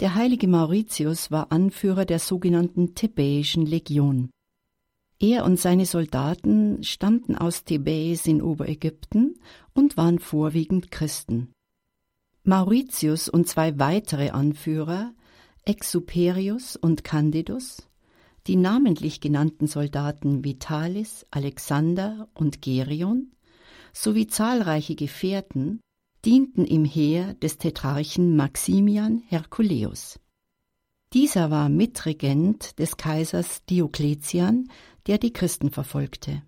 Der heilige Mauritius war Anführer der sogenannten Thebäischen Legion. Er und seine Soldaten stammten aus Thebäis in Oberägypten und waren vorwiegend Christen. Mauritius und zwei weitere Anführer, Exuperius und Candidus, die namentlich genannten Soldaten Vitalis, Alexander und Gerion sowie zahlreiche Gefährten dienten im Heer des Tetrarchen Maximian Herculeus. Dieser war Mitregent des Kaisers Diokletian, der die Christen verfolgte.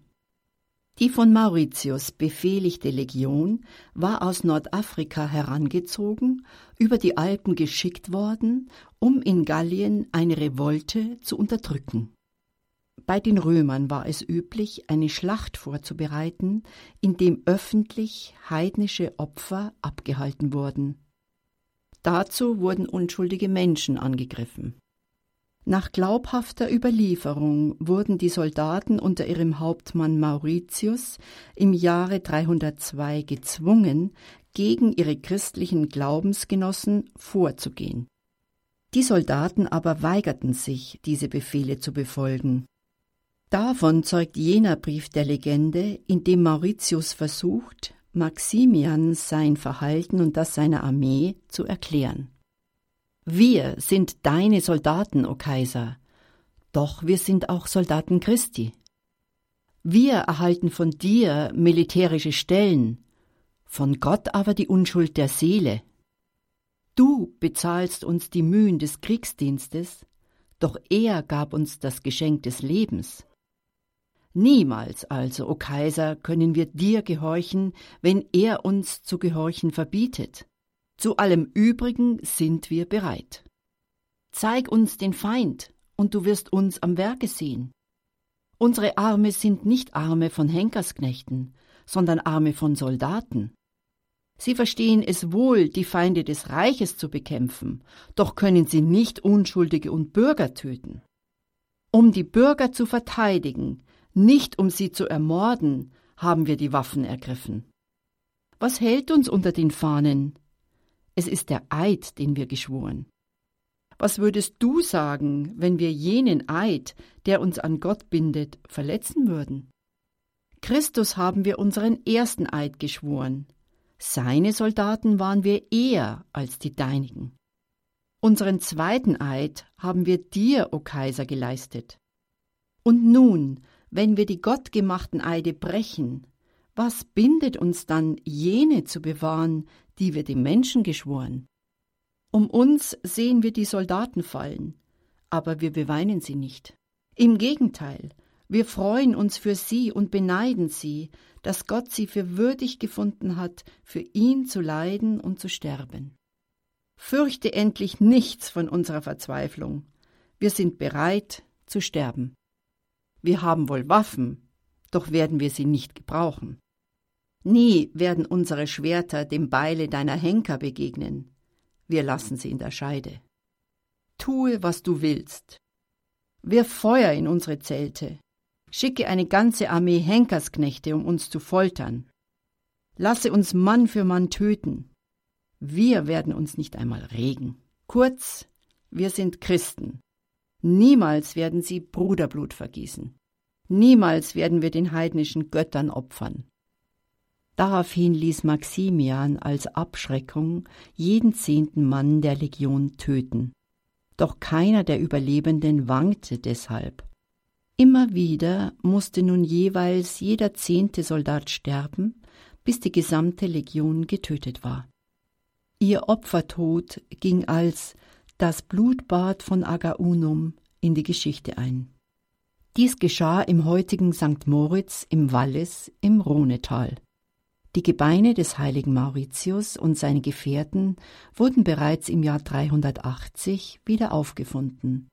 Die von Mauritius befehligte Legion war aus Nordafrika herangezogen, über die Alpen geschickt worden, um in Gallien eine Revolte zu unterdrücken. Bei den Römern war es üblich, eine Schlacht vorzubereiten, in dem öffentlich heidnische Opfer abgehalten wurden. Dazu wurden unschuldige Menschen angegriffen. Nach glaubhafter Überlieferung wurden die Soldaten unter ihrem Hauptmann Mauritius im Jahre 302 gezwungen, gegen ihre christlichen Glaubensgenossen vorzugehen. Die Soldaten aber weigerten sich, diese Befehle zu befolgen. Davon zeugt jener Brief der Legende, in dem Mauritius versucht, Maximian sein Verhalten und das seiner Armee zu erklären. Wir sind deine Soldaten, o Kaiser, doch wir sind auch Soldaten Christi. Wir erhalten von dir militärische Stellen, von Gott aber die Unschuld der Seele. Du bezahlst uns die Mühen des Kriegsdienstes, doch er gab uns das Geschenk des Lebens. Niemals also, o Kaiser, können wir dir gehorchen, wenn er uns zu gehorchen verbietet. Zu allem Übrigen sind wir bereit. Zeig uns den Feind, und du wirst uns am Werke sehen. Unsere Arme sind nicht Arme von Henkersknechten, sondern Arme von Soldaten. Sie verstehen es wohl, die Feinde des Reiches zu bekämpfen, doch können sie nicht Unschuldige und Bürger töten. Um die Bürger zu verteidigen, nicht um sie zu ermorden, haben wir die Waffen ergriffen. Was hält uns unter den Fahnen? Es ist der Eid, den wir geschworen. Was würdest du sagen, wenn wir jenen Eid, der uns an Gott bindet, verletzen würden? Christus haben wir unseren ersten Eid geschworen. Seine Soldaten waren wir eher als die deinigen. Unseren zweiten Eid haben wir dir, o Kaiser, geleistet. Und nun, wenn wir die gottgemachten Eide brechen, was bindet uns dann, jene zu bewahren, die wir dem Menschen geschworen? Um uns sehen wir die Soldaten fallen, aber wir beweinen sie nicht. Im Gegenteil, wir freuen uns für sie und beneiden sie, dass Gott sie für würdig gefunden hat, für ihn zu leiden und zu sterben. Fürchte endlich nichts von unserer Verzweiflung. Wir sind bereit zu sterben. Wir haben wohl Waffen, doch werden wir sie nicht gebrauchen. Nie werden unsere Schwerter dem Beile deiner Henker begegnen. Wir lassen sie in der Scheide. Tue, was du willst. Wirf Feuer in unsere Zelte. Schicke eine ganze Armee Henkersknechte, um uns zu foltern. Lasse uns Mann für Mann töten. Wir werden uns nicht einmal regen. Kurz, wir sind Christen. Niemals werden sie Bruderblut vergießen. Niemals werden wir den heidnischen Göttern opfern. Daraufhin ließ Maximian als Abschreckung jeden zehnten Mann der Legion töten. Doch keiner der Überlebenden wankte deshalb. Immer wieder musste nun jeweils jeder zehnte Soldat sterben, bis die gesamte Legion getötet war. Ihr Opfertod ging als das Blutbad von Agaunum in die Geschichte ein. Dies geschah im heutigen St. Moritz im Wallis im Rhonetal. Die Gebeine des heiligen Mauritius und seine Gefährten wurden bereits im Jahr 380 wieder aufgefunden.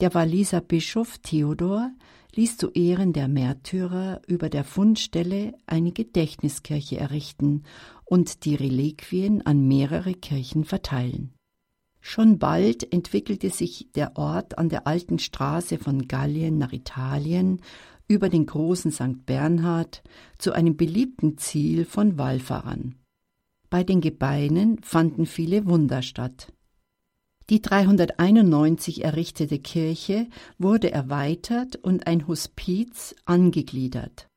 Der Walliser Bischof Theodor ließ zu Ehren der Märtyrer über der Fundstelle eine Gedächtniskirche errichten und die Reliquien an mehrere Kirchen verteilen. Schon bald entwickelte sich der Ort an der alten Straße von Gallien nach Italien über den großen St. Bernhard zu einem beliebten Ziel von Wallfahrern. Bei den Gebeinen fanden viele Wunder statt. Die 391 errichtete Kirche wurde erweitert und ein Hospiz angegliedert.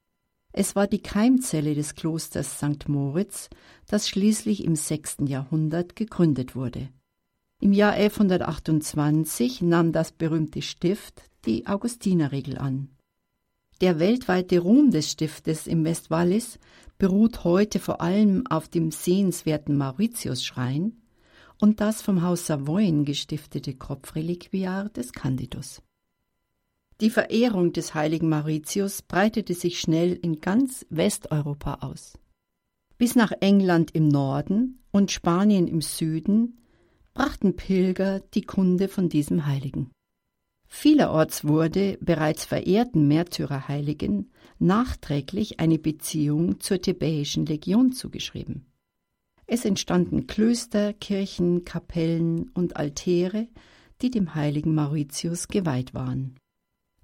Es war die Keimzelle des Klosters St. Moritz, das schließlich im 6. Jahrhundert gegründet wurde. Im Jahr 1128 nahm das berühmte Stift die Augustinerregel an. Der weltweite Ruhm des Stiftes im Westwallis beruht heute vor allem auf dem sehenswerten Mauritius-Schrein, und das vom Haus Savoyen gestiftete Kopfreliquiar des Candidus. Die Verehrung des heiligen Mauritius breitete sich schnell in ganz Westeuropa aus. Bis nach England im Norden und Spanien im Süden brachten Pilger die Kunde von diesem Heiligen. Vielerorts wurde bereits verehrten Märtyrerheiligen nachträglich eine Beziehung zur Thebäischen Legion zugeschrieben. Es entstanden Klöster, Kirchen, Kapellen und Altäre, die dem heiligen Mauritius geweiht waren.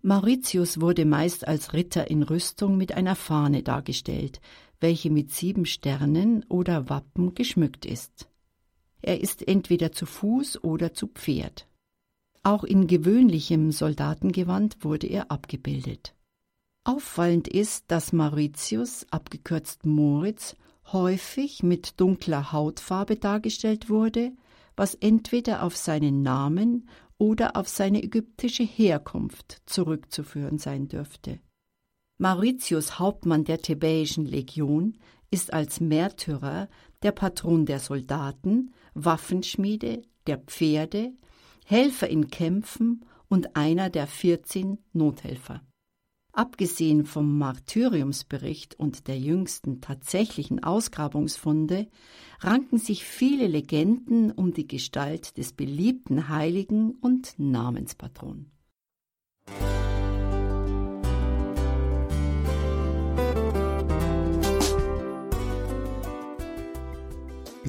Mauritius wurde meist als Ritter in Rüstung mit einer Fahne dargestellt, welche mit sieben Sternen oder Wappen geschmückt ist. Er ist entweder zu Fuß oder zu Pferd. Auch in gewöhnlichem Soldatengewand wurde er abgebildet. Auffallend ist, dass Mauritius, abgekürzt Moritz, häufig mit dunkler Hautfarbe dargestellt wurde, was entweder auf seinen Namen oder auf seine ägyptische Herkunft zurückzuführen sein dürfte. Mauritius, Hauptmann der Thebäischen Legion, ist als Märtyrer der Patron der Soldaten, Waffenschmiede, der Pferde, Helfer in Kämpfen und einer der 14 Nothelfer. Abgesehen vom Martyriumsbericht und der jüngsten tatsächlichen Ausgrabungsfunde ranken sich viele Legenden um die Gestalt des beliebten Heiligen und Namenspatron.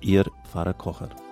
Ihr Pfarrer Kocher.